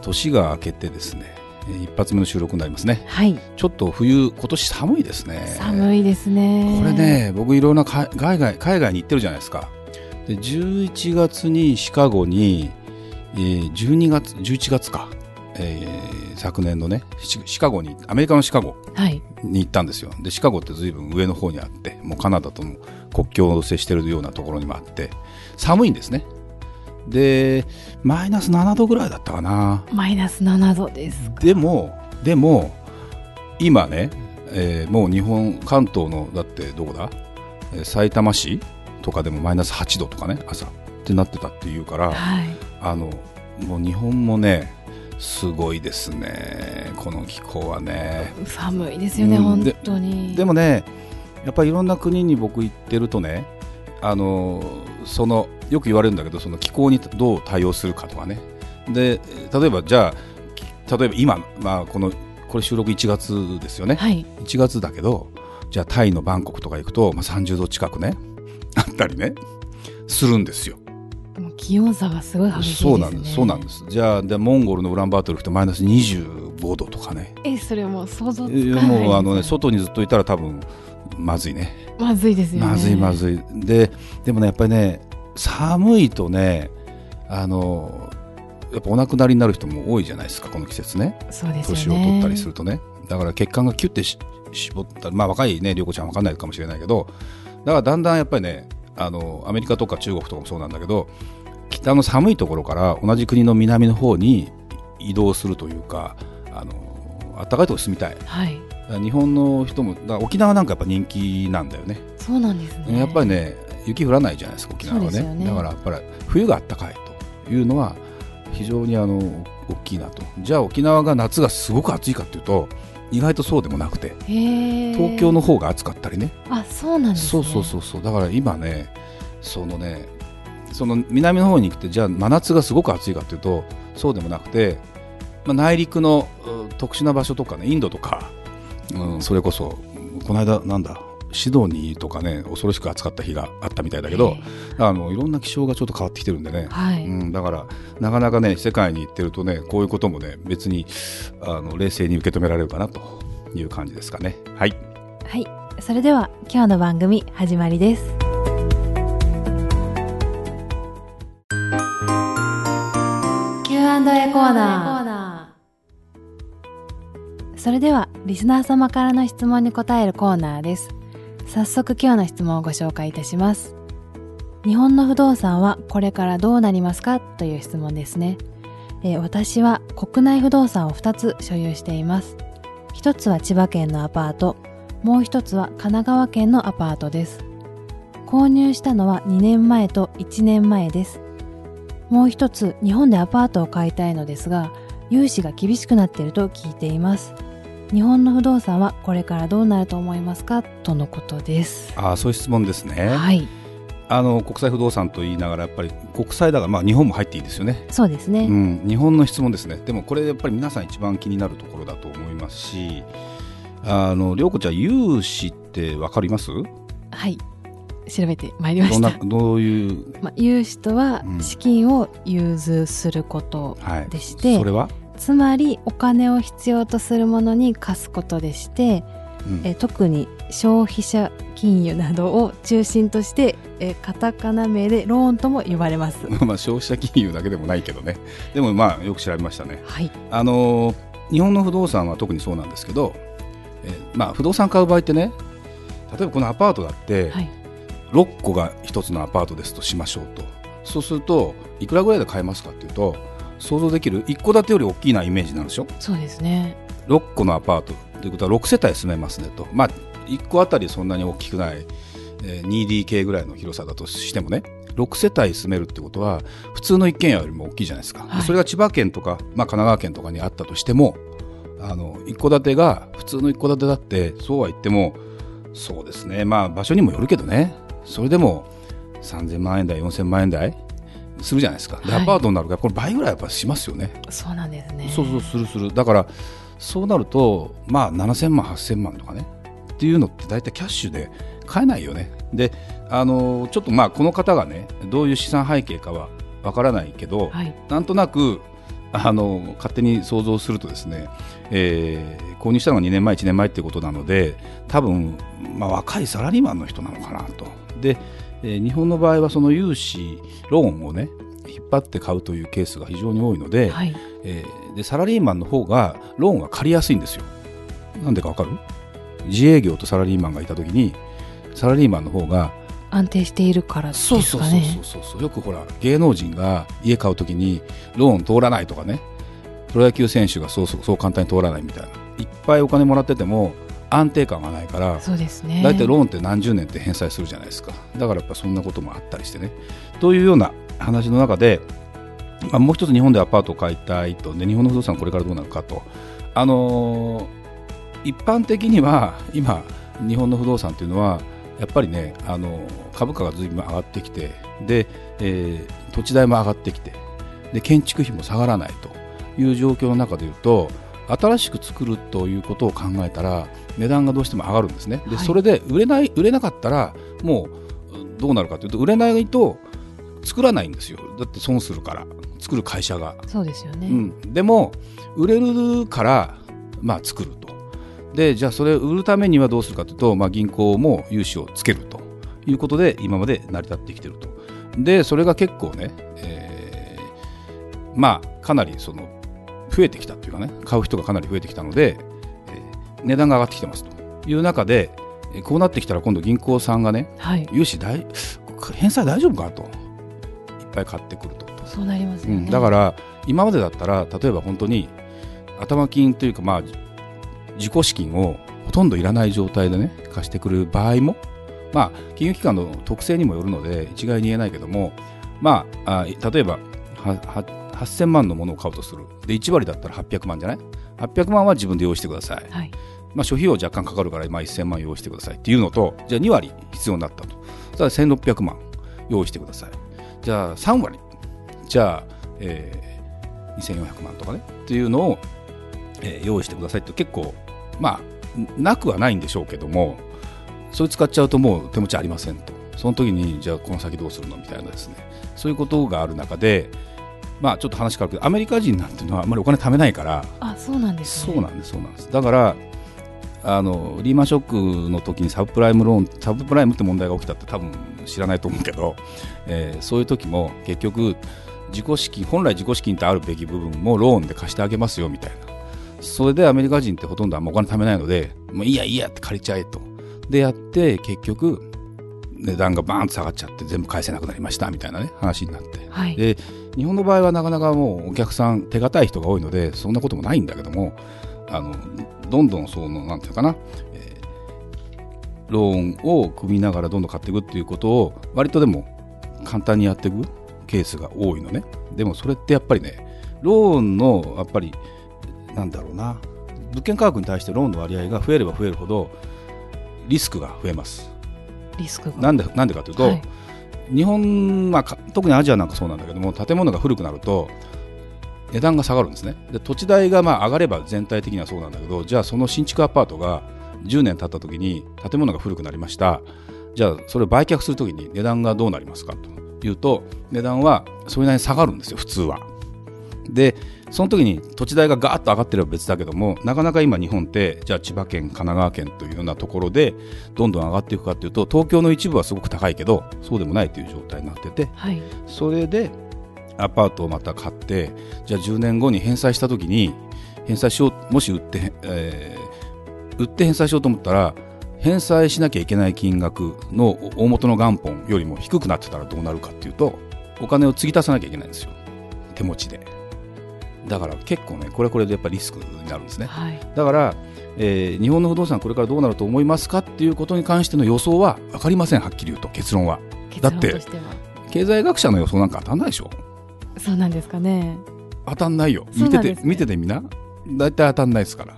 年が明けてですね一発目の収録になりますね。はい。ちょっと冬今年寒いですね。寒いですね。これね僕いろんな海海外海外に行ってるじゃないですか。で11月にシカゴに、えー、12月11月か、えー、昨年のねシシカゴにアメリカのシカゴはい。に行ったんですよ。でシカゴってずいぶん上の方にあってもうカナダとの国境を接しているようなところにもあって寒いんですねでマイナス7度ぐらいだったかな。マイナス7度ですでもでも今ね、えーもう日本関東のだってどこだ、えー埼玉市とかでもマイナス8度とかね朝。ってなってたっていうからはい。あのもう日本もねすごいですね。この気候はね。寒いですよね、うん。で本当に。でもねやっぱりいろんな国に僕行ってるとねあのそのよく言われるんだけどその気候にどう対応するかとかね。で例えばじゃあき例えば今、まあ、このこれ収録1月ですよね、はい。1月だけどじゃあタイのバンコクとか行くと、まあ、30度近くね あったりねするんですよ。気温差がすごい激しいですね。そうなんですそうなんです。じゃあでモンゴルのウランバートル行くとマイナス25度とかね。えそれもう想像つかないもうあのね外にずっといたら多分まずいね。まずいですよね。まずいまずい。ででもねやっぱりね寒いとねあのやっぱお亡くなりになる人も多いじゃないですかこの季節ね。そうですよね。年を取ったりするとね。だから血管がキュッてし絞ったまあ若いね涼子ちゃんわかんないかもしれないけどだからだんだんやっぱりねあのアメリカとか中国とかもそうなんだけど北の寒いところから同じ国の南の方に移動するというかあの暖かいところに住みたい。はい日本の人もだ沖縄なんかやっぱ人気なんだよね。そうなんですね。やっぱりね雪降らないじゃないですか沖縄はね。ね。だからやっぱり冬が暖かいというのは非常にあの大きいなと。じゃあ沖縄が夏がすごく暑いかっていうと意外とそうでもなくて東京の方が暑かったりね。あそうなんですね。そうそうそうそう。だから今ねそのねその南の方に行ってじゃあ真夏がすごく暑いかっていうとそうでもなくて、まあ、内陸のう特殊な場所とかねインドとか、うん、それこそこの間なんだシドニーとかね恐ろしく暑かった日があったみたいだけどあのいろんな気象がちょっと変わってきてるんでね、はい、うん、だからなかなかね世界に行ってるとねこういうこともね別にあの冷静に受け止められるかなという感じですかね。はい。はい。それでは今日の番組始まりです。Q&A コーナーそれではリスナー様からの質問に答えるコーナーです。早速今日の質問をご紹介いたします。日本の不動産はこれからどうなりますかという質問ですね、えー私は国内不動産を2つ所有しています。一つは千葉県のアパート。もう一つは神奈川県のアパートです。購入したのは2年前と1年前です。もう一つ日本でアパートを買いたいのですが融資が厳しくなっていると聞いています。日本の不動産はこれからどうなると思いますか？とのことです。ああそういう質問ですね、はい。あの国際不動産と言いながらやっぱり国際だから、まあ、日本も入っていいですよね、そうですね、うん、日本の質問ですね。でもこれやっぱり皆さん一番気になるところだと思いますしあの涼子ちゃん融資ってわかります？はい。調べてまいりまどんなしたどういう、まあ、融資とはうん。資金を融通することはい、でして、それは、つまりお金を必要とするものに貸すことでして、うん。え特に消費者金融などを中心としてえカタカナ名でローンとも呼ばれます。まあ消費者金融だけでもないけどね。でもまあよく調べましたね。はい、あの日本の不動産は特にそうなんですけど、えーまあ、不動産買う場合ってね例えばこのアパートだって、はい、6個が1つのアパートですとしましょうと。そうするといくらぐらいで買えますかっていうと想像できる？1戸建てより大きいなイメージなんでしょ？そうですね。6個のアパート。ということは6世帯住めますねと、まあ、1個あたりそんなに大きくない、えー 2DK ぐらいの広さだとしてもね6世帯住めるってことは普通の一軒家よりも大きいじゃないですか、はい。それが千葉県とか、まあ、神奈川県とかにあったとしてもあの一戸建てが普通の一戸建てだってそうは言ってもそうですね。まあ場所にもよるけどね。それでも3000万円台4000万円台するじゃないですか。で、はい。アパートになるからこれ倍ぐらいやっぱしますよね。そうなんですね。そうそうするする。だからそうなるとまあ7000万8000万とかね。っていうのって大体キャッシュで買えないよね。であのちょっとまあこの方がねどういう資産背景かはわからないけど、はい。なんとなくあの勝手に想像するとですね、えー購入したのが2年前1年前っていうことなので多分、まあ、若いサラリーマンの人なのかなと。で、えー日本の場合はその融資ローンをね引っ張って買うというケースが非常に多いので,、はい。えーでサラリーマンの方がローンが借りやすいんですよ。なんでかわかる？自営業とサラリーマンがいた時にサラリーマンの方が安定しているからですそうそうそうかねそうそう。よくほら芸能人が家買うときにローン通らないとかね。プロ野球選手がそうそうそう簡単に通らないみたいな。いっぱいお金もらってても安定感がないからそうですね。大体ローンって何十年って返済するじゃないですか。だからやっぱそんなこともあったりしてね。というような話の中で、まあ、もう一つ日本でアパートを買いたいと。で日本の不動産これからどうなるかと。あのー一般的には今日本の不動産というのはやっぱりねあの株価がずいぶん上がってきてで、えー土地代も上がってきてで建築費も下がらないという状況の中でいうと新しく作るということを考えたら値段がどうしても上がるんですね。で、はい。それで売れない売れなかったらもうどうなるかというと売れないと作らないんですよ。だって損するから作る会社が。そうですよね、うん、でも売れるから、まあ、作ると。でじゃあそれを売るためにはどうするかというと、まあ、銀行も融資をつけると。いうことで今まで成り立ってきてると。でそれが結構ね、えーまあかなりその増えてきたというかね買う人がかなり増えてきたので、えー値段が上がってきてますと。いう中でえーこうなってきたら今度銀行さんがねはい。融資大返済大丈夫かと。いっぱい買ってくると。そうなりますよね、うん、だから今までだったら例えば本当に頭金というかまあ自己資金をほとんどいらない状態でね貸してくる場合もまあ金融機関の特性にもよるので一概に言えないけどもまああ例えばはは8000万のものを買うとする。で1割だったら800万じゃない？800万は自分で用意してください、はい。まあ、諸費用若干かかるから、まあ、1000万用意してくださいっていうのとじゃあ2割必要になったと。たら1600万用意してください。じゃあ3割。じゃあ、えー2400万とかね。っていうのを、えー用意してくださいって結構まあなくはないんでしょうけどもそれ使っちゃうともう手持ちありませんと。その時にじゃあこの先どうするの？みたいなですね。そういうことがある中でまあちょっと話変わるけどアメリカ人なんていうのはあんまりお金貯めないからあそうなんですねそうなんです、そうなんです。だから、あのリーマンショックの時にサブプライムローン、サブプライムって問題が起きたって多分知らないと思うけど、えーそういう時も結局、自己資金、本来自己資金ってあるべき部分もローンで貸してあげますよみたいな。それでアメリカ人ってほとんどあんまお金貯めないので、もういいやいいやって借りちゃえと。でやって、結局、値段がバーンと下がっちゃって全部返せなくなりましたみたいなね話になって。はいで日本の場合はなかなかもうお客さん手堅い人が多いのでそんなこともないんだけどもあのどんどんそのなんていうかな、えーローンを組みながらどんどん買っていくっていうことを割とでも簡単にやっていくケースが多いのね。でもそれってやっぱりねローンのやっぱりなんだろうな物件価格に対してローンの割合が増えれば増えるほどリスクが増えます。リスクが。なんでなんでかというと、はい日本、まあ、特にアジアなんかそうなんだけども建物が古くなると値段が下がるんですね。で土地代がまあ上がれば全体的にはそうなんだけどじゃあその新築アパートが10年経った時に建物が古くなりました。じゃあそれを売却する時に値段がどうなりますかというと値段はそれなりに下がるんですよ普通は。でその時に土地代がガーッと上がってれば別だけどもなかなか今日本ってじゃあ千葉県神奈川県というようなところでどんどん上がっていくかというと東京の一部はすごく高いけどそうでもないという状態になっててはい。それでアパートをまた買ってじゃあ10年後に返済した時に返済しようもし売って、えー売って返済しようと思ったら返済しなきゃいけない金額の大元の元本よりも低くなってたらどうなるかっていうとお金を継ぎ足さなきゃいけないんですよ。手持ちでだから結構ねこれはこれでやっぱりリスクになるんですね。はい。だから、えー日本の不動産これからどうなると思いますかっていうことに関しての予想は分かりませんはっきり言うと結論は。結だって経済学者の予想なんか当たんないでしょ。そうなんですかね。当たんないよ。見てて、ね見ててみな。大体当たんないですから。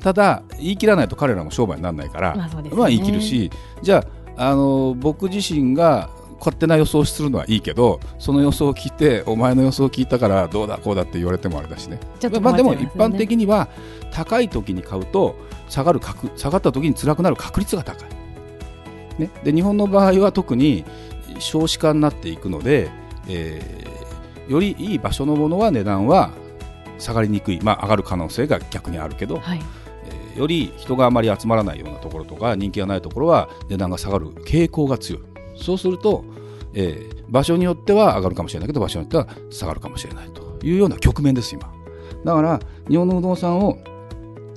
ただ言い切らないと彼らも商売にならないから、まあそうですよね。言い切るし。じゃああの僕自身が勝手な予想をするのはいいけどその予想を聞いてお前の予想を聞いたからどうだこうだって言われてもあれだしね。まあ、でも一般的には高い時に買うと下がる確下がった時に辛くなる確率が高い、ね、で日本の場合は特に少子化になっていくので、えーよりいい場所のものは値段は下がりにくい、まあ、上がる可能性が逆にあるけど、はい。えーより人があまり集まらないようなところとか人気がないところは値段が下がる傾向が強いそうすると、えー場所によっては上がるかもしれないけど場所によっては下がるかもしれないというような局面です今。だから日本の不動産を、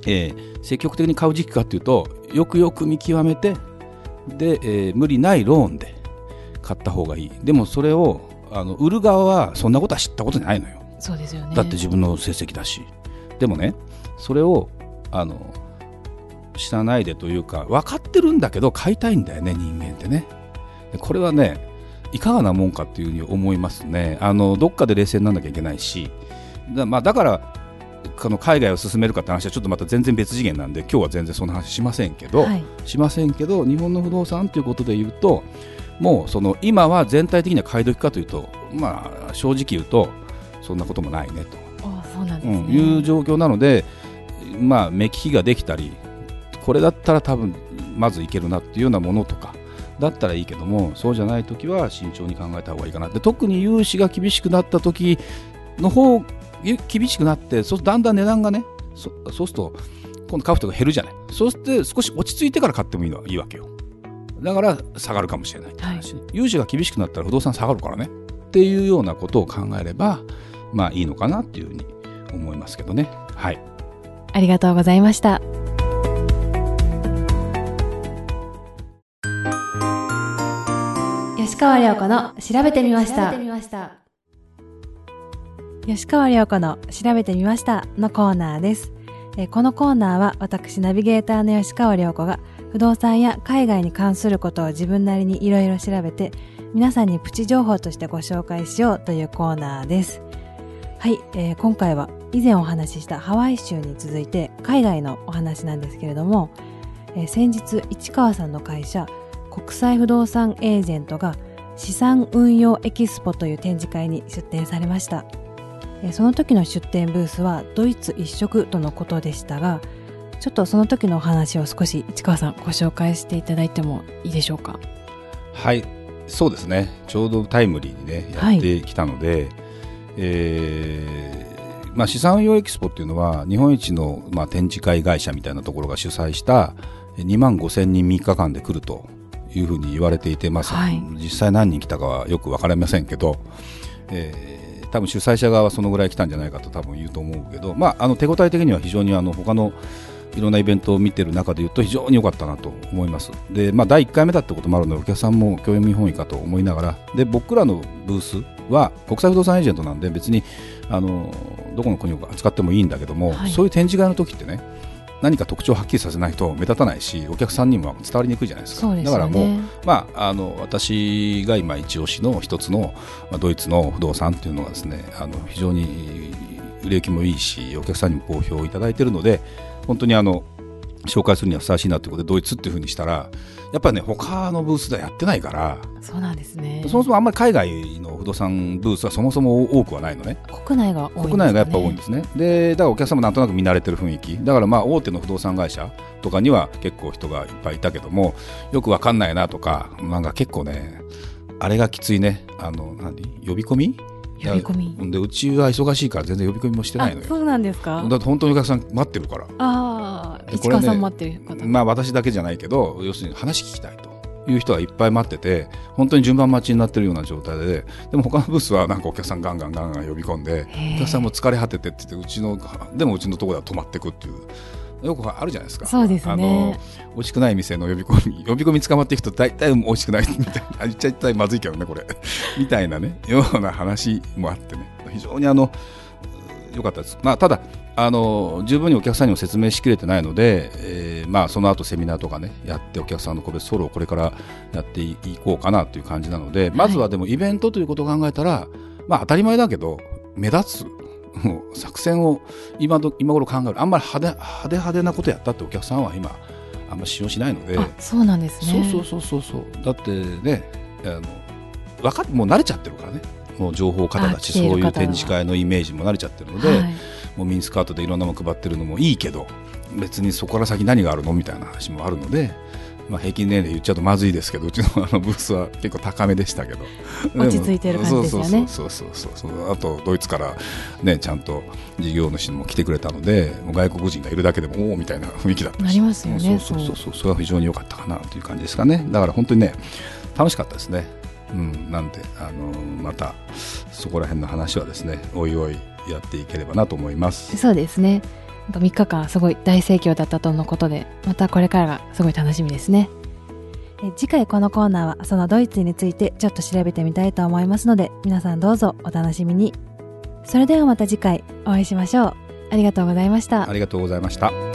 えー積極的に買う時期かというとよくよく見極めてで、えー無理ないローンで買った方がいい。でもそれをあの売る側はそんなことは知ったことないのよ。そうですよね。だって自分の成績だし。でもねそれをあの知らないでというか分かってるんだけど買いたいんだよね人間ってね。でこれはねいかがなもんかっていうふうに思いますね。あのどっかで冷静にならなきゃいけないしだ,、まあ、だからこの海外を進めるかって話はちょっとまた全然別次元なんで今日は全然そんな話しませんけど、はい。しませんけど日本の不動産ということで言うともうその今は全体的には買い時かというとまあ正直言うとそんなこともないねと、あそうなんですね、うん、いう状況なのでまあ目利きができたりこれだったら多分まずいけるなっていうようなものとかだったらいいけどもそうじゃない時は慎重に考えた方がいいかな。で特に融資が厳しくなった時の方ゆ厳しくなってそうだんだん値段がねそそうすると今度買う人が減るじゃない。そうして少し落ち着いてから買ってもいいのはいいわけよ。だから下がるかもしれないって話、融資が厳しくなったら不動産下がるからね。っていうようなことを考えればまあいいのかなっていうふうに思いますけどね。はい。ありがとうございました吉川亮子の調べてみました。吉川亮子の調べてみましたのコーナーです。えーこのコーナーは私ナビゲーターの吉川亮子が不動産や海外に関することを自分なりにいろいろ調べて皆さんにプチ情報としてご紹介しようというコーナーです。はい、えー今回は以前お話ししたハワイ州に続いて海外のお話なんですけれども、えー先日市川さんの会社国際不動産エージェントが資産運用エキスポという展示会に出展されました、えーその時の出展ブースはドイツ一色とのことでしたがちょっとその時のお話を少し市川さんご紹介していただいてもいいでしょうか？はいそうですね。ちょうどタイムリーにねはい。やってきたので、えーまあ、資産運用エキスポっていうのは日本一の、まあ、展示会会社みたいなところが主催した2万5千人3日間で来るというふうに言われていて、まあはい。実際何人来たかはよく分かりませんけど、えー多分主催者側はそのぐらい来たんじゃないかと多分言うと思うけど、まあ、あの手応え的には非常にあの他のいろんなイベントを見てる中で言うと非常に良かったなと思います。で、まあ、第1回目だってこともあるのでお客さんも興味本位かと思いながら。で僕らのブースは国際不動産エージェントなんで別にあのどこの国を扱ってもいいんだけども、はい。そういう展示会の時ってね何か特徴をはっきりさせないと目立たないしお客さんにも伝わりにくいじゃないですか。そうですだからもうまあ、あの私が今一押しの一つの、まあ、ドイツの不動産っていうのがですねあの非常に売れ行きもいいしお客さんにも好評をいただいているので本当にあの紹介するにはふさわしいなということでドイツっていうふうにしたらやっぱりね他のブースではやってないから、そうなんですね。そもそもあんまり海外の不動産ブースはそもそも多くはないのね。国内が多いんですかね。国内がやっぱ多いんですね。でだからお客さんもなんとなく見慣れてる雰囲気。だからまあ大手の不動産会社とかには結構人がいっぱいいたけどもよくわかんないなとかなんか結構ねあれがきついね。あの何？呼び込み？呼び込み。でうちは忙しいから全然呼び込みもしてないのよ。あそうなんですか。だって本当にお客さん待ってるから。ああ市川さん待ってる方、まあ私だけじゃないけど要するに話聞きたいと。いう人がいっぱい待ってて本当に順番待ちになってるような状態ででも他のブースはなんかお客さんガンガンガンガン呼び込んでお客さんも疲れ果ててって言ってうちのでもうちのところでは止まってくっていうよくあるじゃないですか。そうですね。あの美味しくない店の呼び込み呼び込み捕まっていくと大体美味しくないみたいなあ言っちゃいたいまずいけどねこれ。みたいなねような話もあってね。非常にあの良かったです、まあ、ただあの十分にお客さんにも説明しきれてないので、えーまあ、その後セミナーとかねやってお客さんの個別ソロをこれからやっていこうかなという感じなのでまずはでもイベントということを考えたら、まあ、当たり前だけど目立つ 作戦を今ど今頃考える。あんまり派手派手派手なことやったってお客さんは今あんまり使用しないので。あそうなんですね。そうそうそうそうそう。だってねあの分かっもう慣れちゃってるからねもう情報方はそういう展示会のイメージも慣れちゃってるので、はい。もうミニスカートでいろんなもの配ってるのもいいけど別にそこから先何があるのみたいな話もあるので、まあ、平均年齢言っちゃうとまずいですけどうちのあのブースは結構高めでしたけど。落ち着いてる感じですよね。そうそうそうそうあとドイツから、ね、ちゃんと事業主も来てくれたので外国人がいるだけでもおおみたいな雰囲気だったし。なりますよねそうそうそうそう。それは非常に良かったかなという感じですかね。だから本当にね楽しかったですねうんなんであのまたそこら辺の話はですねおいおいやっていければなと思います。そうですね。3日間すごい大盛況だったとのことでまたこれからがすごい楽しみですね。え次回このコーナーはそのドイツについてちょっと調べてみたいと思いますので皆さんどうぞお楽しみに。それではまた次回お会いしましょう。ありがとうございました。ありがとうございました